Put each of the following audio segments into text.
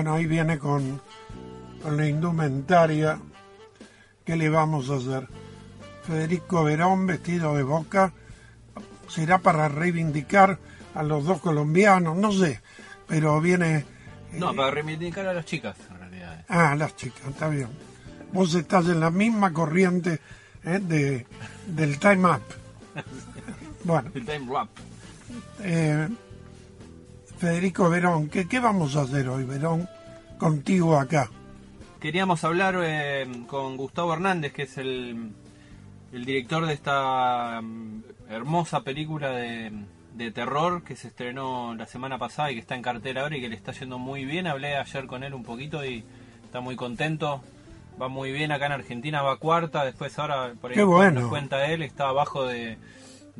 Bueno, ahí viene con, con la indumentaria. ¿Qué le vamos a hacer? Federico Verón vestido de boca. ¿Será para reivindicar a los dos colombianos? No sé, pero viene... No, para reivindicar a las chicas, en realidad. Ah, las chicas, está bien. Vos estás en la misma corriente ¿eh? de, del Time Up. Bueno, El time rap. eh, Federico Verón, ¿qué, ¿qué vamos a hacer hoy, Verón, contigo acá? Queríamos hablar eh, con Gustavo Hernández, que es el, el director de esta mm, hermosa película de, de terror que se estrenó la semana pasada y que está en cartera ahora y que le está yendo muy bien. Hablé ayer con él un poquito y está muy contento. Va muy bien acá en Argentina, va cuarta. Después ahora, por ahí Qué bueno. nos cuenta él, está abajo de,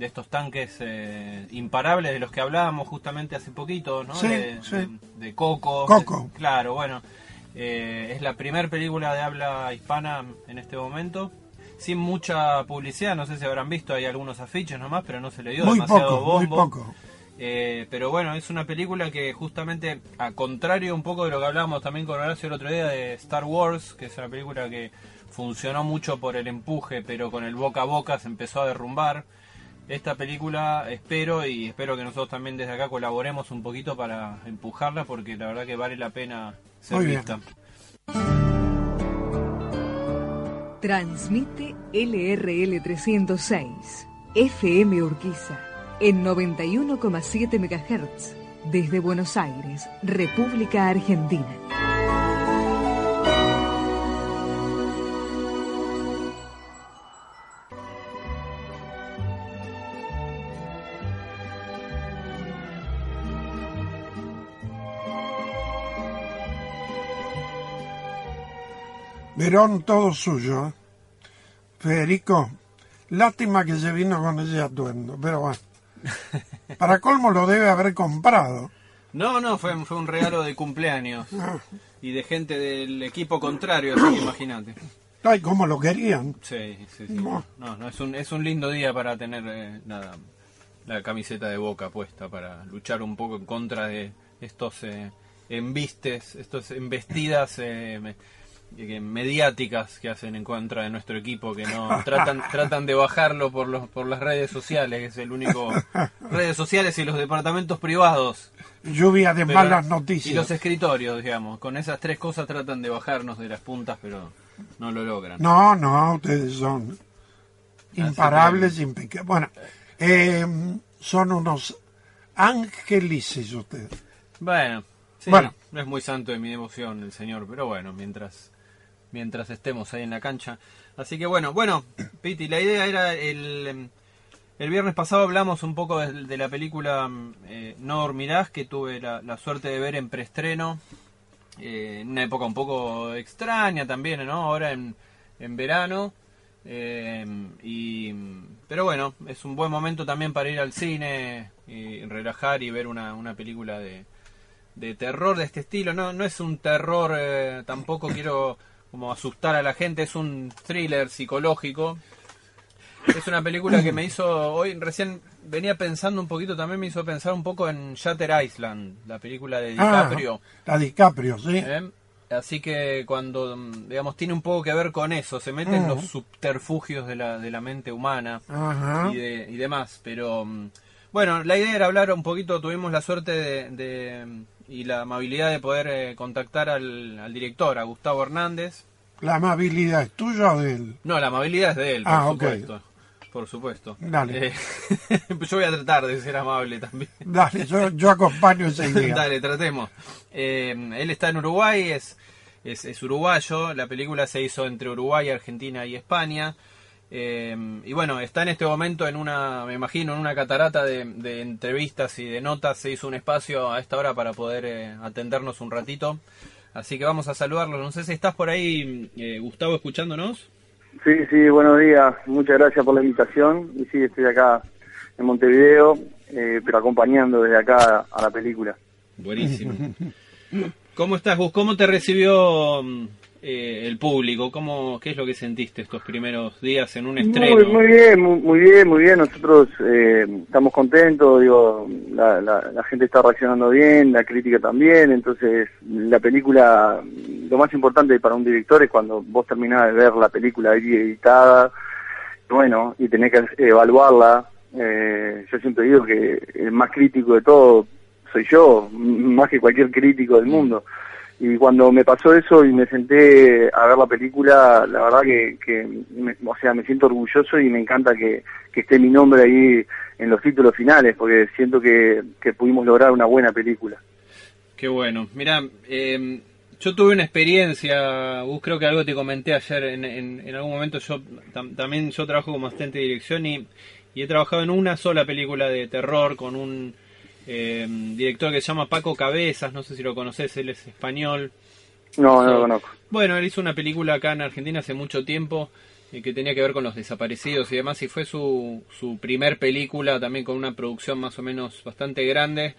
de estos tanques eh, imparables de los que hablábamos justamente hace poquito, ¿no? Sí, de, sí. de- de Coco. Coco. Claro, bueno. Eh, es la primera película de habla hispana en este momento. Sin mucha publicidad, no sé si habrán visto, hay algunos afiches nomás, pero no se le dio Muy demasiado poco, muy bombo. poco. Eh, pero bueno, es una película que justamente, a contrario un poco de lo que hablábamos también con Horacio el otro día de Star Wars, que es una película que funcionó mucho por el empuje, pero con el boca a boca se empezó a derrumbar. Esta película espero y espero que nosotros también desde acá colaboremos un poquito para empujarla porque la verdad que vale la pena ser Muy bien. vista. Transmite LRL 306, FM Urquiza, en 91,7 MHz, desde Buenos Aires, República Argentina. Verón, todo suyo. ¿eh? Federico, lástima que se vino con ese atuendo, pero bueno. Para colmo lo debe haber comprado. No, no, fue, fue un regalo de cumpleaños Ah, y de gente del equipo contrario, así que imagínate. Ay, como lo querían. Sí, sí, sí. No. No, es un, es un lindo día para tener eh, nada, la camiseta de boca puesta, para luchar un poco en contra de estos eh, embistes, estos embestidas eh, mediáticas que hacen en contra de nuestro equipo, que no tratan, tratan de bajarlo por, los, por las redes sociales, que es el único... redes sociales y los departamentos privados. Lluvia de Pero- malas Y noticias. los escritorios, digamos. Con esas tres cosas tratan de bajarnos de las puntas, pero no lo logran. No, no, ustedes son imparables, impecables. Bueno, eh, son unos angelices ustedes. Bueno, sí, Bueno. no es muy santo de mi devoción el señor, pero bueno, mientras mientras estemos ahí en la cancha. Así que bueno, bueno, Piti, la idea era el el viernes pasado hablamos un poco de, de la película eh, No dormirás que tuve la, la suerte de ver en preestreno eh, en una época un poco extraña también, ¿no? Ahora en, en verano. eh, y, pero bueno, es un buen momento también para ir al cine y relajar y ver una, una película de, de terror de este estilo. No, no es un terror, eh, tampoco quiero como asustar a la gente, es un thriller psicológico. Es una película que me hizo, hoy recién venía pensando un poquito, también me hizo pensar un poco en Shatter Island, la película de Ah, DiCaprio. la DiCaprio, sí. ¿eh? Así que cuando, digamos, tiene un poco que ver con eso, se mete en los subterfugios de la, de la mente humana y, de- y demás. Pero mm, bueno, la idea era hablar un poquito, tuvimos la suerte de, de, y la amabilidad de poder eh, contactar al, al director, a Gustavo Hernández. ¿La amabilidad es tuya o de él? No, la amabilidad es de él, por Ah, supuesto. Por supuesto. Dale. Eh, yo voy a tratar de ser amable también. Dale, yo, yo acompaño esa idea. Dale, tratemos. Eh, él está en Uruguay, es, es, es uruguayo. La película se hizo entre Uruguay, Argentina y España. Eh, y bueno, está en este momento en una, me imagino, en una catarata de, de entrevistas y de notas. Se hizo un espacio a esta hora para poder eh, atendernos un ratito. Así que vamos a saludarlo. No sé si estás por ahí, eh, Gustavo, escuchándonos. Sí, sí, buenos días. Muchas gracias por la invitación. Y sí, estoy acá en Montevideo, eh, pero acompañando desde acá a la película. Buenísimo. ¿Cómo estás, Gus? ¿Cómo te recibió mm, eh, el público? ¿Cómo, ¿Qué es lo que sentiste estos primeros días en un estreno? Muy, muy bien, muy, muy, bien, muy bien. Nosotros eh, estamos contentos, digo, la, la, la, gente está reaccionando bien, la crítica también, entonces la película, lo más importante para un director es cuando vos terminás de ver la película ahí editada, bueno, y tenés que evaluarla. Eh, yo siempre digo que el más crítico de todo soy yo, más que cualquier crítico del mundo. Y cuando me pasó eso y me senté a ver la película, la verdad que, que me, o sea, me siento orgulloso y me encanta que, que esté mi nombre ahí en los títulos finales, porque siento que, que pudimos lograr una buena película. Qué bueno. Mira, eh, yo tuve una experiencia, vos creo que algo te comenté ayer, en, en, en algún momento yo tam, también yo trabajo como asistente de dirección y, y he trabajado en una sola película de terror con un eh, director que se llama Paco Cabezas, no sé si lo conoces, él es español. No, no lo conozco. Bueno, él hizo una película acá en Argentina hace mucho tiempo eh, que tenía que ver con los desaparecidos y demás, y fue su, su primer película también con una producción más o menos bastante grande.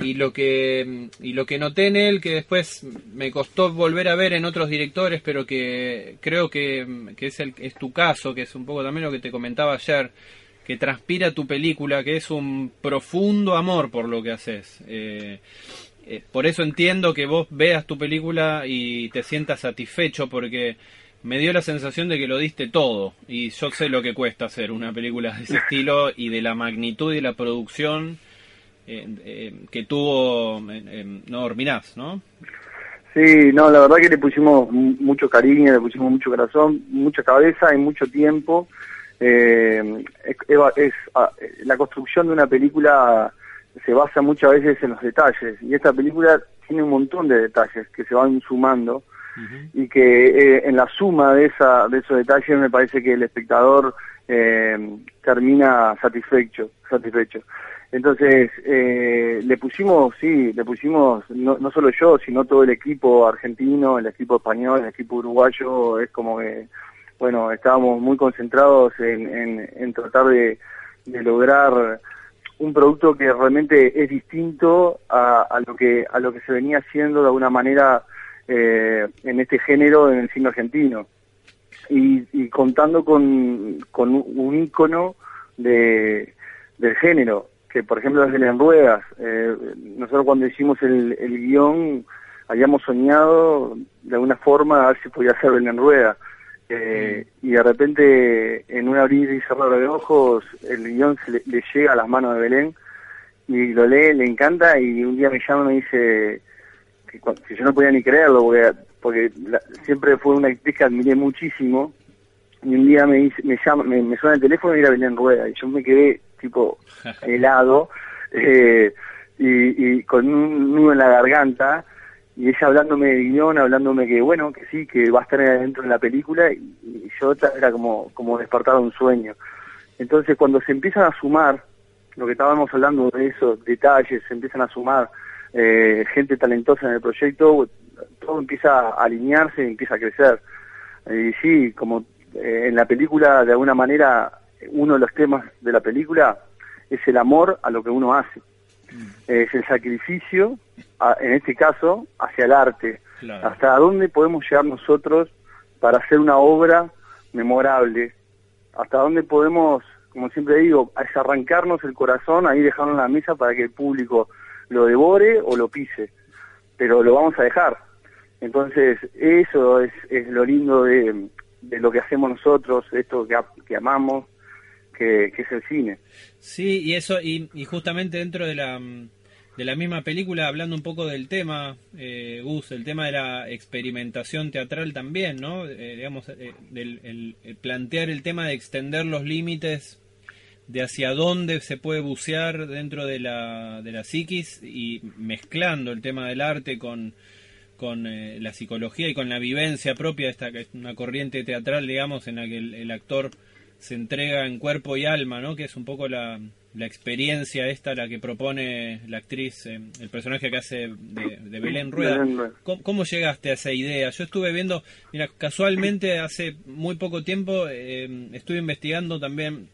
Y lo que y lo que noté en él, que después me costó volver a ver en otros directores, pero que creo que, que es, el, es tu caso, que es un poco también lo que te comentaba ayer, que transpira tu película, que es un profundo amor por lo que haces. Eh, eh, por eso entiendo que vos veas tu película y te sientas satisfecho porque me dio la sensación de que lo diste todo y yo sé lo que cuesta hacer una película de ese estilo y de la magnitud y la producción eh, eh, que tuvo no dormirás, ¿no? Sí, no, la verdad que le pusimos mucho cariño, le pusimos mucho corazón, mucha cabeza y mucho tiempo. Eh, es, es, la construcción de una película se basa muchas veces en los detalles y esta película tiene un montón de detalles que se van sumando uh -huh. y que eh, en la suma de esa de esos detalles me parece que el espectador eh, termina satisfecho satisfecho entonces eh, le pusimos sí le pusimos no, no solo yo sino todo el equipo argentino el equipo español el equipo uruguayo es como que bueno estábamos muy concentrados en, en, en tratar de, de lograr un producto que realmente es distinto a, a, lo que a lo que se venía haciendo de alguna manera eh, en este género en el cine argentino. Y, y contando con, con un ícono de, del género que por ejemplo es Belén Ruedas. Eh, nosotros cuando hicimos el, el guion habíamos soñado de alguna forma a ver si podía ser Belén Rueda eh, y de repente en un abrir y cerrar de ojos el guion se le, le, llega a las manos de Belén y lo lee, le encanta y un día me llama y me dice que, que yo no podía ni creerlo porque, porque la, siempre fue una actriz que admiré muchísimo y un día me dice, me llama, me, me suena el teléfono y era Belén Rueda y yo me quedé tipo helado eh, y, y con un nudo en la garganta y ella hablándome de guion, hablándome que bueno, que sí, que va a estar dentro de la película y, y yo era como, como despertado un sueño. Entonces cuando se empiezan a sumar, lo que estábamos hablando de esos detalles, se empiezan a sumar eh, gente talentosa en el proyecto, todo empieza a alinearse y empieza a crecer. Y sí, como eh, en la película, de alguna manera, uno de los temas de la película es el amor a lo que uno hace. Mm. Es el sacrificio en este caso, hacia el arte. Claro. ¿Hasta dónde podemos llegar nosotros para hacer una obra memorable? ¿Hasta dónde podemos, como siempre digo, arrancarnos el corazón, ahí dejarlo en la mesa para que el público lo devore o lo pise? Pero lo vamos a dejar. Entonces, eso es, es lo lindo de, de, lo que hacemos nosotros, esto que, que amamos, que, es el cine. Sí, y eso, y, justamente dentro de la de la misma película, hablando un poco del tema, eh, Gus, el tema de la experimentación teatral también, ¿no? Eh, digamos, eh, el, el plantear el tema de extender los límites de hacia dónde se puede bucear dentro de la, de la psiquis y mezclando el tema del arte con, con eh, la psicología y con la vivencia propia esta que es una corriente teatral, digamos, en la que el actor se entrega en cuerpo y alma, ¿no? Que es un poco la, la experiencia esta, la que propone la actriz, eh, el personaje que hace de, de Belén Rueda. ¿Cómo, ¿Cómo, llegaste a esa idea? Yo estuve viendo, mira, casualmente hace muy poco tiempo eh, estuve investigando también,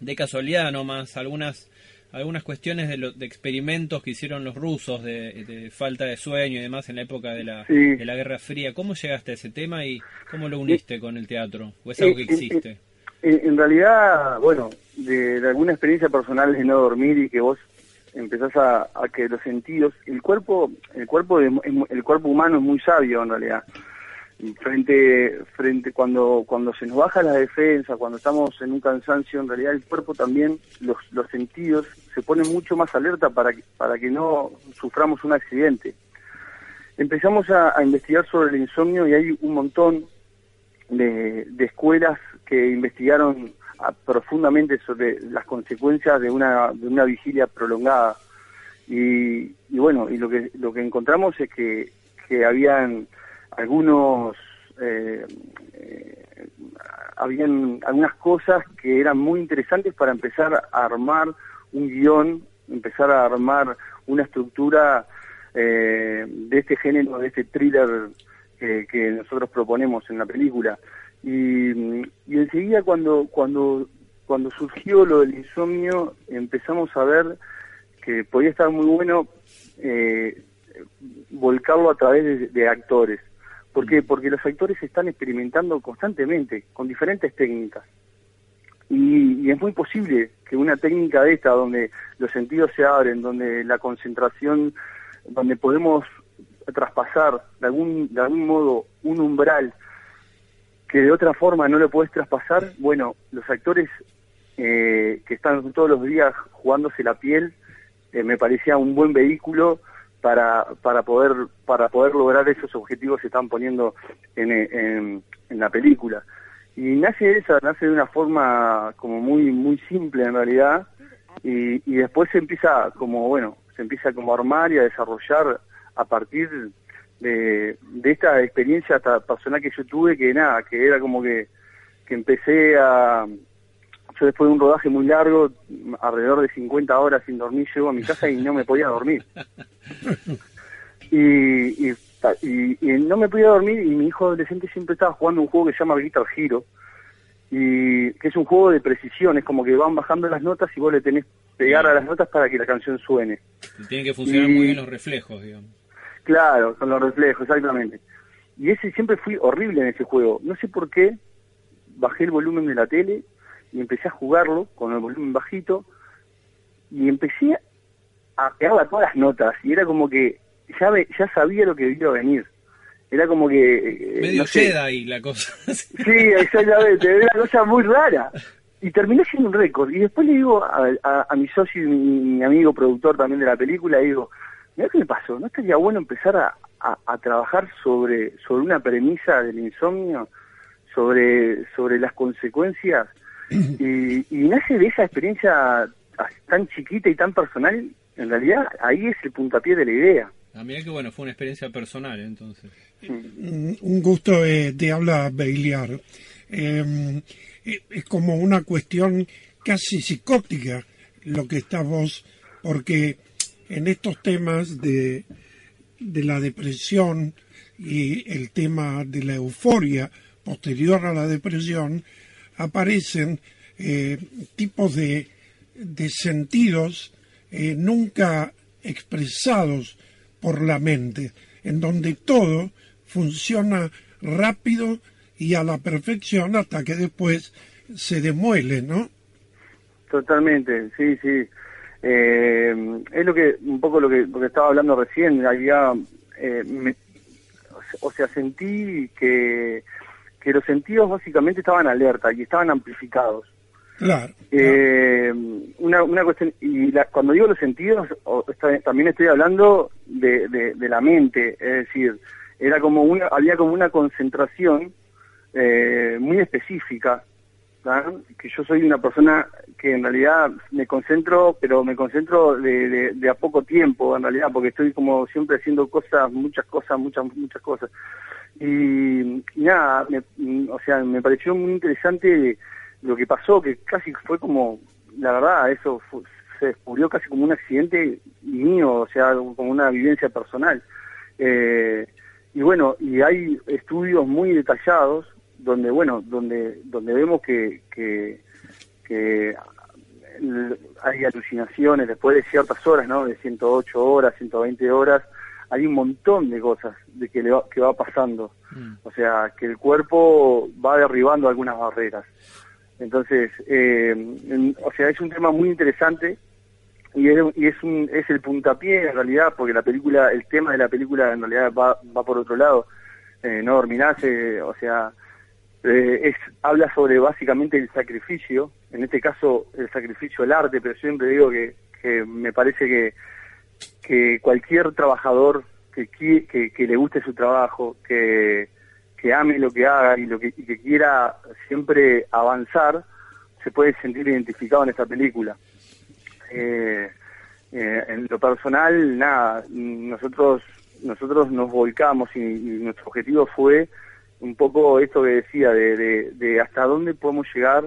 de casualidad nomás, algunas algunas cuestiones de, de experimentos que hicieron los rusos de, falta de sueño y demás en la época de la, de la Guerra Fría. ¿Cómo llegaste a ese tema y cómo lo uniste con el teatro? ¿O es algo que existe? En, realidad, bueno, de, alguna experiencia personal de no dormir y que vos empezás a, que los sentidos, el cuerpo, el cuerpo, el cuerpo humano es muy sabio en realidad. Frente frente cuando cuando se nos baja la defensa cuando estamos en un cansancio en realidad el cuerpo también los, los sentidos se ponen mucho más alerta para que, para que no suframos un accidente. Empezamos a, investigar sobre el insomnio y hay un montón de, escuelas que investigaron profundamente sobre las consecuencias de una de una vigilia prolongada. Y, y bueno y lo que lo que encontramos es que que habían algunos eh, eh, habían algunas cosas que eran muy interesantes para empezar a armar un guion, empezar a armar una estructura eh, de este género, de este thriller que, nosotros proponemos en la película. Y, y, enseguida cuando, cuando, cuando surgió lo del insomnio, empezamos a ver que podía estar muy bueno eh, volcarlo a través de actores. ¿Por qué? Porque los actores están experimentando constantemente con diferentes técnicas. Y, es muy posible que una técnica de esta, donde los sentidos se abren, donde la concentración, donde podemos traspasar de algún, de algún modo un umbral que de otra forma no lo puedes traspasar, bueno, los actores eh, que están todos los días jugándose la piel, eh, me parecía un buen vehículo para, para, poder, para poder lograr esos objetivos que se están poniendo en, en, la película. Y nace esa, nace de una forma como muy, muy simple en realidad, y, y después se empieza como, bueno, se empieza como a armar y a desarrollar a partir de, de esta experiencia personal que yo tuve, que nada, que era como que, que empecé a, yo después de un rodaje muy largo, alrededor de 50 horas sin dormir, llego a mi casa y no me podía dormir. Y, no me podía dormir y mi hijo adolescente siempre estaba jugando un juego que se llama Guitar Hero, y que es un juego de precisión, es como que van bajando las notas y vos le tenés pegar a las notas para que la canción suene. tienen que funcionar muy bien los reflejos, digamos. Claro, con los reflejos, exactamente. Y ese siempre fui horrible en ese juego. No sé por qué, bajé el volumen de la tele y empecé a jugarlo con el volumen bajito y empecé a pegar todas las notas y era como que ya, ya sabía lo que iba a venir. Era como que... Eh, Medio no Jedi la cosa. sí, exactamente, era una cosa muy rara. Y terminé siendo un récord. Y después le digo a, a, mi socio y mi, amigo productor también de la película, digo, mira qué me pasó, ¿no estaría bueno empezar a, a, trabajar sobre, sobre una premisa del insomnio, sobre, sobre las consecuencias y, nace de esa experiencia tan chiquita y tan personal, en realidad ahí es el puntapié de la idea. Ah, mira que bueno, fue una experiencia personal entonces. Mm, un gusto eh, te habla Beiliar. Em, eh, es como una cuestión casi psicótica lo que está vos, porque en estos temas de, de la depresión y el tema de la euforia posterior a la depresión, aparecen eh, tipos de, de sentidos eh, nunca expresados por la mente, en donde todo funciona rápido y a la perfección hasta que después se demuele, ¿no? Totalmente, sí, sí. Eh, es lo que un poco lo que, lo que estaba hablando recién. Había, o sea, sentí que que los sentidos básicamente estaban alerta y estaban amplificados. Claro. Eh, una, una cuestión, y cuando digo los sentidos, también estoy hablando de, de, la mente, es decir, era como una, había como una concentración eh, muy específica, que yo soy una persona que en realidad me concentro, pero me concentro de, de, a poco tiempo en realidad, porque estoy como siempre haciendo cosas, muchas cosas, muchas, muchas cosas. Y, nada, o sea, me pareció muy interesante lo que pasó, que casi fue como, la verdad, eso se descubrió casi como un accidente mío, o sea, como una vivencia personal. Eh, y bueno, y hay estudios muy detallados donde, bueno, donde, donde vemos que, que, que hay alucinaciones después de ciertas horas, ¿no? De 108 horas, 120 horas, hay un montón de cosas de que, le va, que va pasando. Mm. O sea, que el cuerpo va derribando algunas barreras. Entonces, eh, o sea, es un tema muy interesante y es, y es, un, es el puntapié en realidad, porque la película, el tema de la película en realidad va, va por otro lado. Eh, no dormirás, eh, o sea, eh, es, habla sobre básicamente el sacrificio, en este caso el sacrificio del arte, pero siempre digo que, me parece que, cualquier trabajador que, que, que le guste su trabajo, que, que ame lo que haga y, lo que, y que quiera siempre avanzar, se puede sentir identificado en esta película. Eh, eh, en lo personal, nada, nosotros nosotros nos volcamos y, nuestro objetivo fue un poco esto que decía, de, de, hasta dónde podemos llegar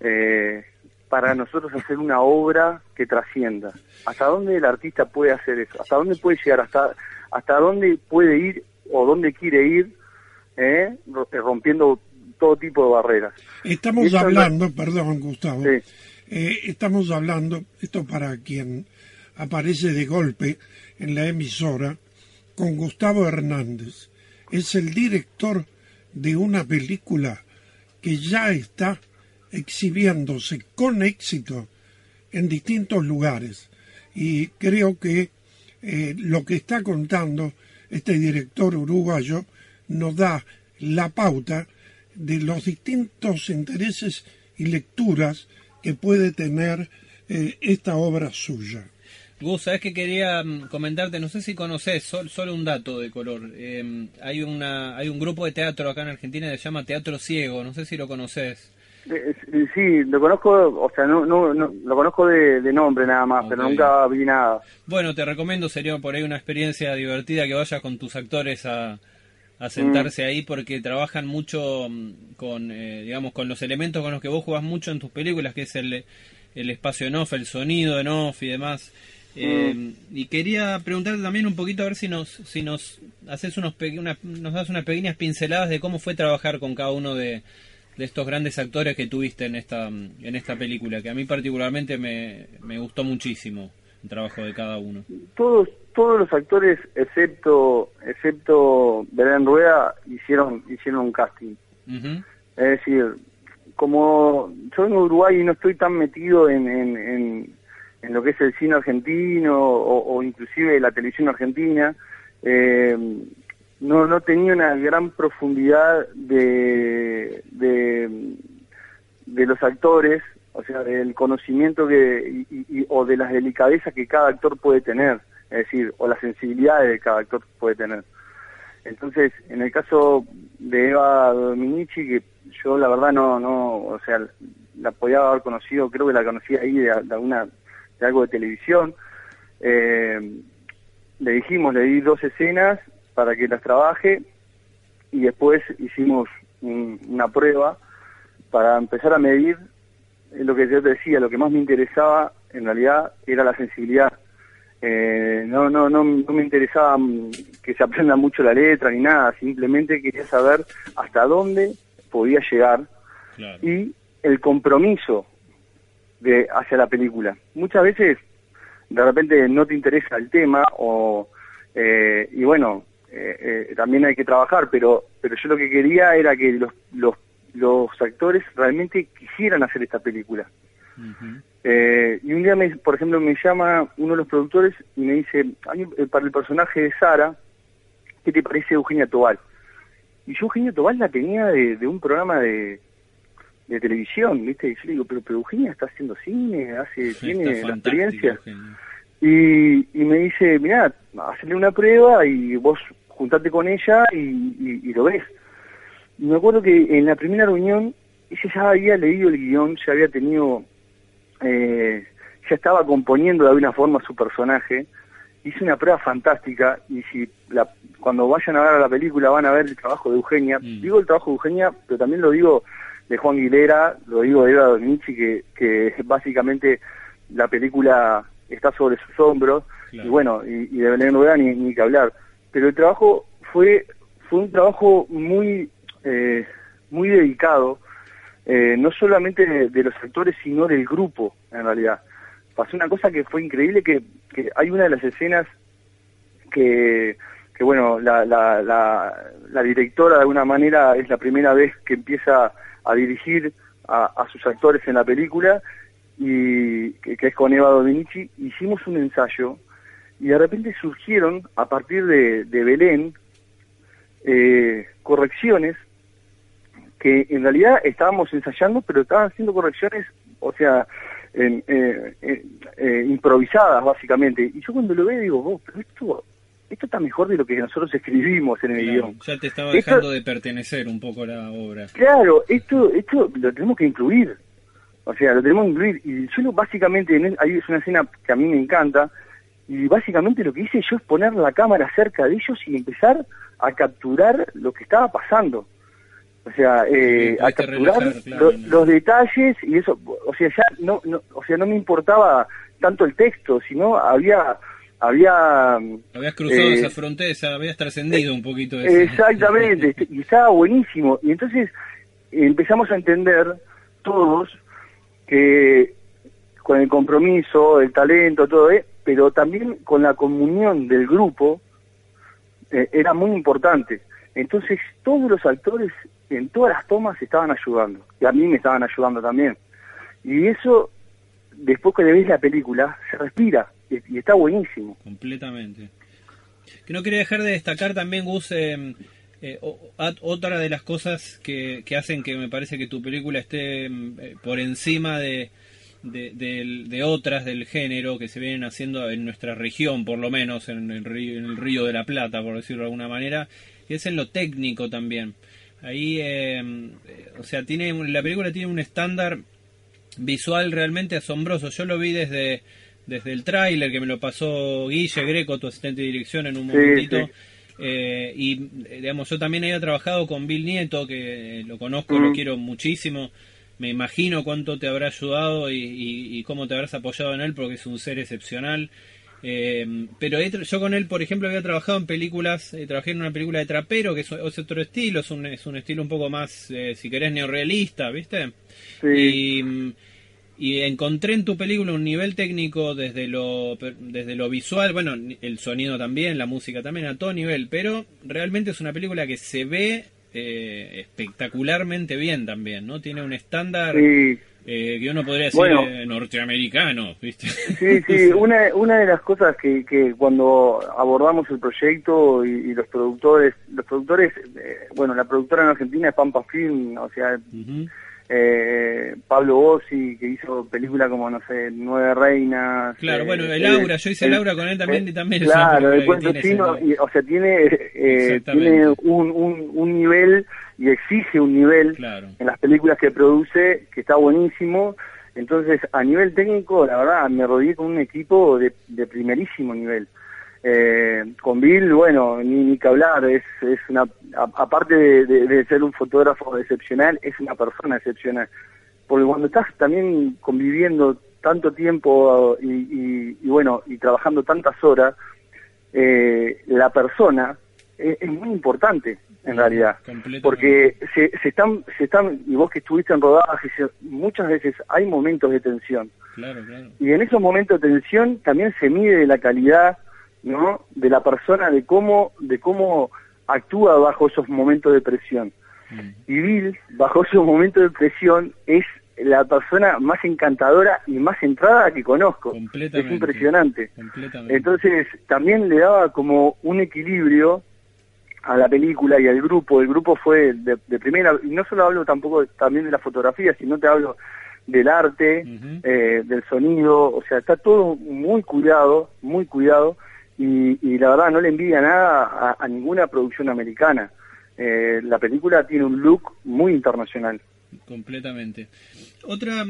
eh, para nosotros hacer una obra que trascienda. Hasta dónde el artista puede hacer eso, hasta dónde puede llegar, hasta, hasta dónde puede ir o dónde quiere ir, eh, rompiendo todo tipo de barreras. Estamos hablando, perdón Gustavo, eh, estamos hablando, esto para quien aparece de golpe en la emisora, con Gustavo Hernández. Es el director de una película que ya está exhibiéndose con éxito en distintos lugares. Y creo que eh, lo que está contando este director uruguayo nos da la pauta de los distintos intereses y lecturas que puede tener eh, esta obra suya. Gus, sabes que quería mm, comentarte, no sé si conoces, solo un dato de color. Em, hay una hay un grupo de teatro acá en Argentina que se llama Teatro Ciego, no sé si lo conoces. Eh, sí, lo conozco, o sea, no, no, lo conozco de, nombre nada más, pero nunca vi nada. Bueno, te recomiendo, sería por ahí una experiencia divertida que vayas con tus actores a, a sentarse ahí porque trabajan mucho mm, con, eh, digamos, con los elementos con los que vos jugás mucho en tus películas, que es el, el espacio en off, el sonido en off y demás. Eh, mm. y quería preguntarte también un poquito a ver si nos si nos haces unos nos das unas pequeñas pinceladas de cómo fue trabajar con cada uno de, de, estos grandes actores que tuviste en esta en esta película que a mí particularmente me, me gustó muchísimo el trabajo de cada uno. Todos todos los actores excepto excepto Belén Rueda hicieron hicieron un casting. Es decir como yo en Uruguay no estoy tan metido en, en en lo que es el cine argentino o, inclusive la televisión argentina, eh, no, no tenía una gran profundidad de, de, los actores, o sea, del conocimiento que, o de las delicadezas que cada actor puede tener, es decir, o las sensibilidades que cada actor puede tener. Entonces, en el caso de Eva Dominici, que yo la verdad no, no, o sea, la podía haber conocido, creo que la conocí ahí de, de alguna de algo de televisión. Eh, le dijimos, le di dos escenas para que las trabaje y después hicimos una prueba para empezar a medir lo que yo te decía, lo que más me interesaba en realidad era la sensibilidad. Eh, no, no, no, no me interesaba mm, que se aprenda mucho la letra ni nada, simplemente quería saber hasta dónde podía llegar y el compromiso de hacia la película. Muchas veces de repente no te interesa el tema o eh, y bueno eh, eh, también hay que trabajar pero pero yo lo que quería era que los los, los actores realmente quisieran hacer esta película. Y un día me, por ejemplo me llama uno de los productores y me dice para el personaje de Sara qué te parece Eugenia Tobal y yo Eugenia Tobal la tenía de un programa de de televisión, ¿viste? Y yo le digo, pero, pero Eugenia está haciendo cine, hace, tiene la experiencia. Y, y me dice, mira, hacerle una prueba y vos juntate con ella y, y, lo ves. Y me acuerdo que en la primera reunión, ella ya había leído el guion, ya había tenido, eh, ya estaba componiendo de alguna forma su personaje. Hice una prueba fantástica y si la, cuando vayan a ver la película van a ver el trabajo de Eugenia. Mm. Digo el trabajo de Eugenia, pero también lo digo de Juan Aguilera, lo digo de Eva Donici, que, que básicamente la película está sobre sus hombros, y bueno, y, de Belén Rueda ni, ni, que hablar. Pero el trabajo fue, fue un trabajo muy, eh, muy dedicado, eh, no solamente de, los actores, sino del grupo, en realidad. pasó una cosa que fue increíble, que, que hay una de las escenas que, que bueno, la, la, la, la directora de alguna manera es la primera vez que empieza a dirigir a, sus actores en la película, y que, es con Eva Dominici, hicimos un ensayo y de repente surgieron a partir de, Belén eh, correcciones que en realidad estábamos ensayando, pero estaban haciendo correcciones, o sea, en, eh, eh, improvisadas básicamente. Y yo cuando lo veo digo, vos, pero esto, esto está mejor de lo que nosotros escribimos en el Claro, guion. ya te estaba Esto- dejando de pertenecer un poco a la obra. Claro, esto, esto lo tenemos que incluir. O sea, lo tenemos que incluir. Y yo básicamente, en el- ahí es una escena que a mí me encanta. Y básicamente lo que hice yo es poner la cámara cerca de ellos y empezar a capturar lo que estaba pasando. O sea, eh, Sí, a capturar relajar, claro, lo- ¿no? los detalles y eso. O sea, ya no, no, o sea, no me importaba tanto el texto, sino había, había Habías cruzado Eh, esa frontera, habías trascendido un poquito de Exactamente, y estaba buenísimo. Y entonces empezamos a entender todos que con el compromiso, el talento, todo, ¿eh? pero también con la comunión del grupo, eh, era muy importante. Entonces todos los actores en todas las tomas estaban ayudando, y a mí me estaban ayudando también. Y eso, después que le ves la película, se respira, y, está buenísimo. Completamente. Que no quería dejar de destacar también, Gus, eh, eh, otra de las cosas que, que hacen que me parece que tu película esté mm, eh, por encima de, de, otras del género que se vienen haciendo en nuestra región, por lo menos en el, río, en el Río de la Plata, por decirlo de alguna manera, es en lo técnico también. Ahí, eh, eh, o sea, tiene la película tiene un estándar visual realmente asombroso. Yo lo vi desde, desde el tráiler que me lo pasó Guille Greco, tu asistente de dirección, en un momentito. sí. Eh, y eh, digamos, yo también había trabajado con Bill Nieto, que lo conozco, lo quiero muchísimo. Me imagino cuánto te habrá ayudado y, y- y cómo te habrás apoyado en él, porque es un ser excepcional. Eh, pero he yo con él, por ejemplo, había trabajado en películas, eh, trabajé en una película de trapero, que es, es otro estilo, es un, es un estilo un poco más, eh, si querés, neorrealista, ¿viste? Sí. Y, mm, y encontré en tu película un nivel técnico desde lo, desde lo visual, bueno, el sonido también, la música también, a todo nivel, pero realmente es una película que se ve eh, espectacularmente bien también, ¿no? Tiene un estándar Sí. eh, que uno podría decir Bueno. eh, norteamericano, ¿viste? Sí, sí, una, una de las cosas que, que cuando abordamos el proyecto y, y los productores, los productores, eh, bueno, la productora en Argentina es Pampa Film, o sea. Eh, Pablo Bossi, que hizo películas como, no sé, Nueve Reinas. Claro, eh, bueno, el eh, Aura, yo hice el Aura con él también y también Claro, el cuento chino, y, o sea, tiene, eh, tiene un, un, un nivel y exige un nivel Claro. en las películas que produce que está buenísimo. Entonces, a nivel técnico, la verdad, me rodeé con un equipo de, de primerísimo nivel. Eh, con Bill, bueno, ni, ni que hablar, es, es una, a- aparte de, de- de ser un fotógrafo excepcional, es una persona excepcional. Porque cuando estás también conviviendo tanto tiempo y, y- y bueno, y trabajando tantas horas, eh, la persona es, es muy importante en realidad Completamente. porque se, se están se están y vos que estuviste en rodaje se- muchas veces hay momentos de tensión Claro, claro. y en esos momentos de tensión también se mide la calidad no de la persona de cómo de cómo actúa bajo esos momentos de presión. Mm. y Bill bajo esos momentos de presión es la persona más encantadora y más centrada que conozco. Es impresionante. entonces también le daba como un equilibrio a la película y al grupo. El grupo fue de, de primera, y no solo hablo tampoco también de la fotografía, sino te hablo del arte, eh, del sonido, o sea, está todo muy cuidado, muy cuidado, y, y la verdad no le envidia nada a, a ninguna producción americana. Eh, la película tiene un look muy internacional. Completamente. Otra,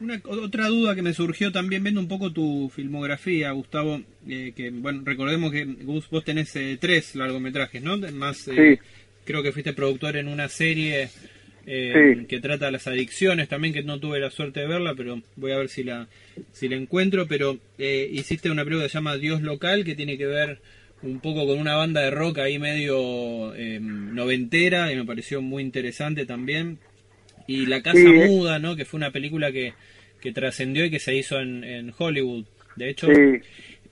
una, otra duda que me surgió también viendo un poco tu filmografía, Gustavo, eh, que bueno, recordemos que Gus, vos tenés eh, tres largometrajes, ¿no? Más, eh, Sí. creo que fuiste productor en una serie eh, Sí. que trata las adicciones, también que no tuve la suerte de verla, pero voy a ver si la, si la encuentro, pero eh, hiciste una película que se llama Dios Local, que tiene que ver un poco con una banda de rock ahí medio eh, noventera, y me pareció muy interesante también. Y La Casa Sí. Muda, ¿no? Que fue una película que, que trascendió y que se hizo en, en Hollywood. De hecho, Sí,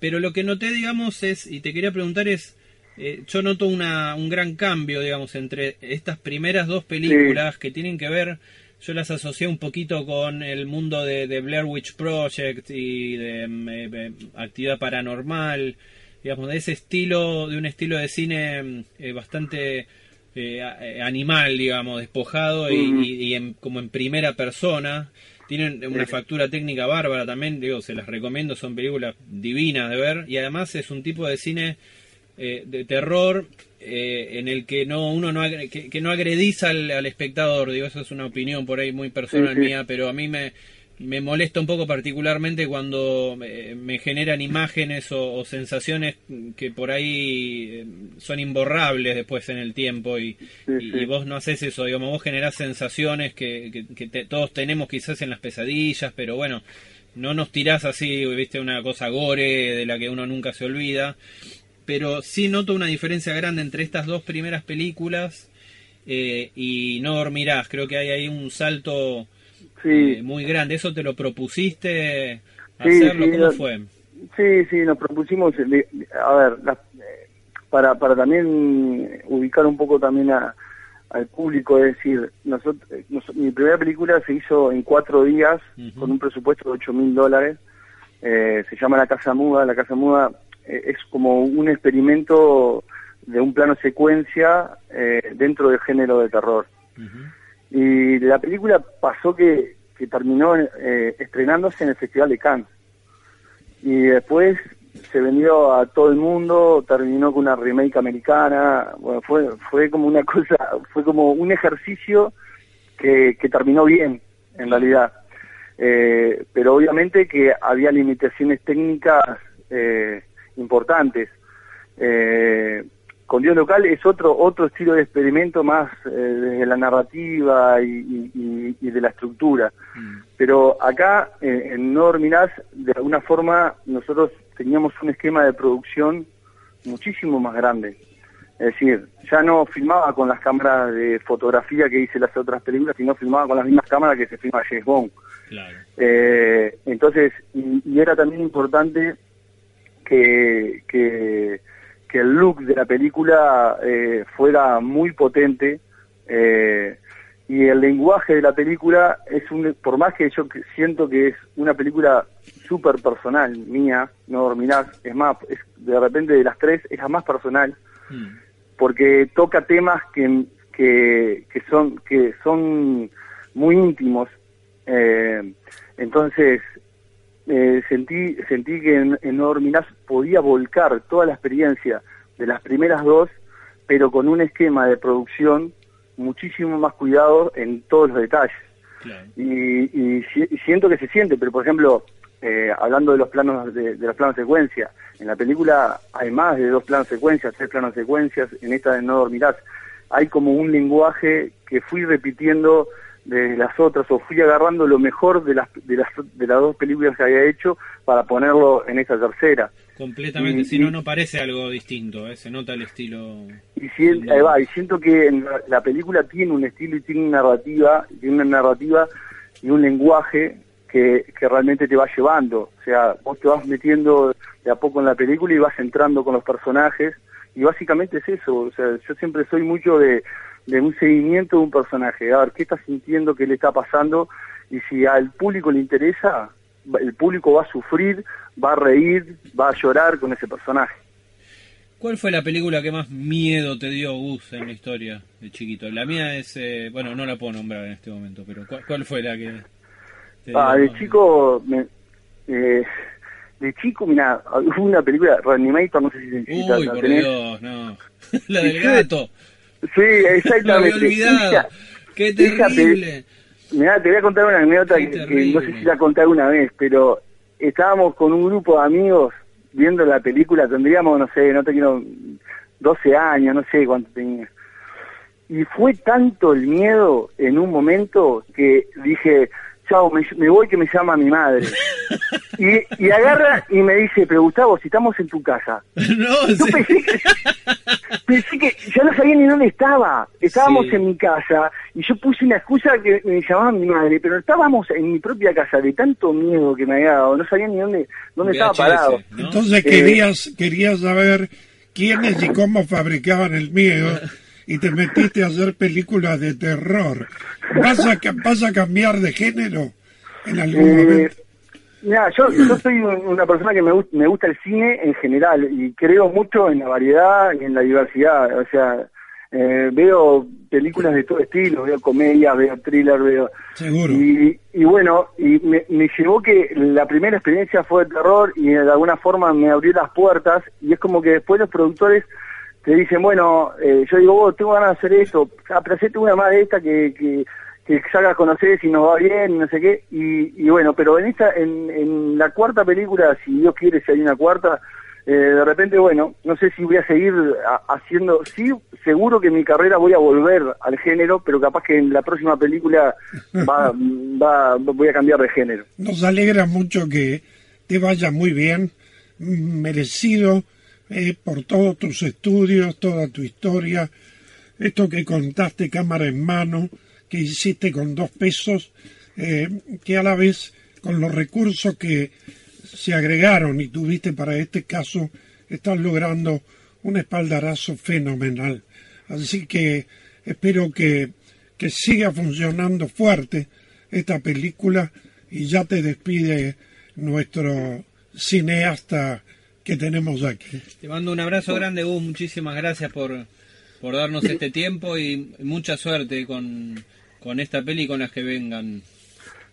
pero lo que noté, digamos, es, y te quería preguntar es, eh, yo noto una, un gran cambio, digamos, entre estas primeras dos películas que tienen que ver, yo las asocié un poquito con el mundo de, de Blair Witch Project y de mm, eh, eh, actividad paranormal, digamos, de ese estilo, de un estilo de cine mm, eh, bastante eh, eh, animal, digamos, despojado y- y en- como en primera persona. Tienen una factura técnica bárbara también, digo, se las recomiendo, son películas divinas de ver y además es un tipo de cine eh, de terror eh, en el que no uno no que, que no agrediza al, al espectador, digo, eso es una opinión por ahí muy personal Sí, sí. mía, pero a mí me, me molesta un poco particularmente cuando eh, me generan imágenes o, o sensaciones que por ahí eh, son imborrables después en el tiempo y, Sí, y- sí. y vos no haces eso, digamos, vos generás sensaciones que, que- que te- todos tenemos quizás en las pesadillas, pero bueno, no nos tirás así, viste, una cosa gore de la que uno nunca se olvida, pero sí noto una diferencia grande entre estas dos primeras películas eh, y No Dormirás, creo que hay ahí un salto sí. eh, muy grande, ¿eso te lo propusiste Sí, hacerlo? sí, ¿Cómo lo- fue? Sí, sí, nos propusimos, de- a ver, eh, para, para también ubicar un poco también a- al público, es decir, nosotros, eh, nos- mi primera película se hizo en cuatro días con un presupuesto de 8 mil dólares, Eh, se llama La Casa Muda, La Casa Muda eh, es como un experimento de un plano secuencia eh, dentro del género de terror. Y la película pasó que, que terminó eh, estrenándose en el Festival de Cannes. Y después se vendió a todo el mundo, terminó con una remake americana. Bueno, fue, fue como una cosa, fue como un ejercicio que, que terminó bien, en realidad. Eh, pero obviamente que había limitaciones técnicas eh, importantes. Eh, con Dios local es otro otro estilo de experimento más eh, desde la narrativa y, y- y- y de la estructura. Mm. Pero acá, eh, en No Dormirás, de alguna forma nosotros teníamos un esquema de producción muchísimo más grande. Es decir, ya no filmaba con las cámaras de fotografía que hice las otras películas, sino filmaba con las mismas cámaras que se filma James Bond. Claro. Eh, entonces, y, y era también importante que, que, que el look de la película eh, fuera muy potente eh, y el lenguaje de la película es un, por más que yo siento que es una película súper personal mía, no dormirás, es más, es, de repente de las tres es la más personal Mm. porque toca temas que, que, que son que son muy íntimos Eh, entonces eh, sentí sentí que en, en No Dormirás podía volcar toda la experiencia de las primeras dos pero con un esquema de producción muchísimo más cuidado en todos los detalles Claro. y, y siento que se siente, pero por ejemplo, eh, hablando de los planos de, de los planos secuencia, en la película hay más de dos planos secuencias, tres planos secuencias, en esta de No Dormirás, hay como un lenguaje que fui repitiendo de las otras o fui agarrando lo mejor de las de las de las dos películas que había hecho para ponerlo en esta tercera Completamente, Y- si no, no parece algo distinto, ¿eh? se nota el estilo. Y, si- ahí va, y siento que en la, la película tiene un estilo y tiene una narrativa, y tiene una narrativa y un lenguaje que, que realmente te va llevando. O sea, vos te vas metiendo de a poco en la película y vas entrando con los personajes y básicamente es eso. O sea, yo siempre soy mucho de, de un seguimiento de un personaje, a ver qué está sintiendo, qué le está pasando y si al público le interesa, el público va a sufrir, va a reír, va a llorar con ese personaje. ¿Cuál fue la película que más miedo te dio Gus en la historia de chiquito? La mía es, eh, bueno, no la puedo nombrar en este momento, pero ¿cuál, cuál fue la que... te Ah, dio de más- chico, me- eh, de chico, mira, hubo una película, Reanimator, no sé si se Uy, por tenés. Dios, no. la del gato. Sí, Lo había exactamente. olvidado. Qué terrible. Mirá, te voy a contar una anécdota que, que no sé si la conté alguna vez, pero estábamos con un grupo de amigos viendo la película, tendríamos, no sé, no te quiero, 12 años, no sé cuánto tenía. Y fue tanto el miedo en un momento que dije, chao, me, me voy que me llama mi madre. Y, y agarra y me dice, pero Gustavo, si estamos en tu casa. no, Yo sí. pensé que, pensé que ya no sabía ni dónde estaba. Estábamos Sí. en mi casa y yo puse una excusa que me llamaba mi madre, pero estábamos en mi propia casa de tanto miedo que me había dado. No sabía ni dónde, dónde estaba parado. ¿no? Entonces Eh, querías, querías saber quiénes y cómo fabricaban el miedo y te metiste a hacer películas de terror. ¿Vas a, vas a cambiar de género en algún Eh, momento? mira, yo, yo soy un- una persona que me, me gusta el cine en general y creo mucho en la variedad y en la diversidad. O sea, eh, veo películas de todo estilo, veo comedias, veo thriller, veo... Seguro. Y, y bueno, y me, me llevó que la primera experiencia fue de terror y de alguna forma me abrió las puertas y es como que después los productores te dicen, bueno, eh, yo digo, vos tengo ganas de hacer esto, ah, pero hacete una más de esta que, que, que salga a conocer si nos va bien no sé qué. Y, y bueno, pero en esta, en, en la cuarta película, si Dios quiere, si hay una cuarta, eh, de repente, bueno, no sé si voy a seguir a- haciendo, sí, seguro que en mi carrera voy a volver al género, pero capaz que en la próxima película va, va, voy a cambiar de género. Nos alegra mucho que te vaya muy bien, merecido eh, por todos tus estudios, toda tu historia, esto que contaste cámara en mano, que hiciste con dos pesos, eh, que a la vez con los recursos que se agregaron y tuviste para este caso, estás logrando un espaldarazo fenomenal. Así que espero que, que siga funcionando fuerte esta película y ya te despide nuestro cineasta que tenemos aquí. Te mando un abrazo grande, Gus. Muchísimas gracias por, por darnos este tiempo y mucha suerte con, con esta peli y con las que vengan.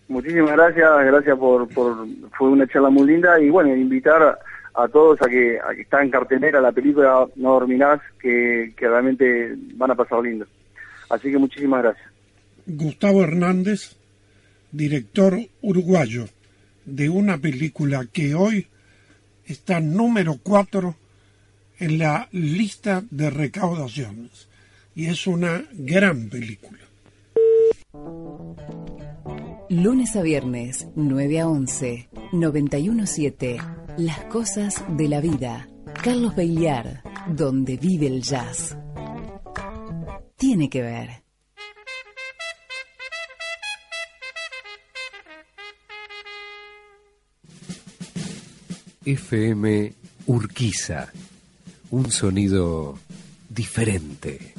Muchísimas gracias, gracias por, por, fue una charla muy linda y bueno, invitar a, todos a que, a que está en cartelera la película No Dormirás, que, que realmente van a pasar lindo. Así que muchísimas gracias. Gustavo Hernández, director uruguayo de una película que hoy está número 4 en la lista de recaudaciones y es una gran película. Lunes a viernes, 9 a 11, 917. Las cosas de la vida. Carlos Beiliar, donde vive el jazz. Tiene que ver. FM Urquiza. Un sonido diferente.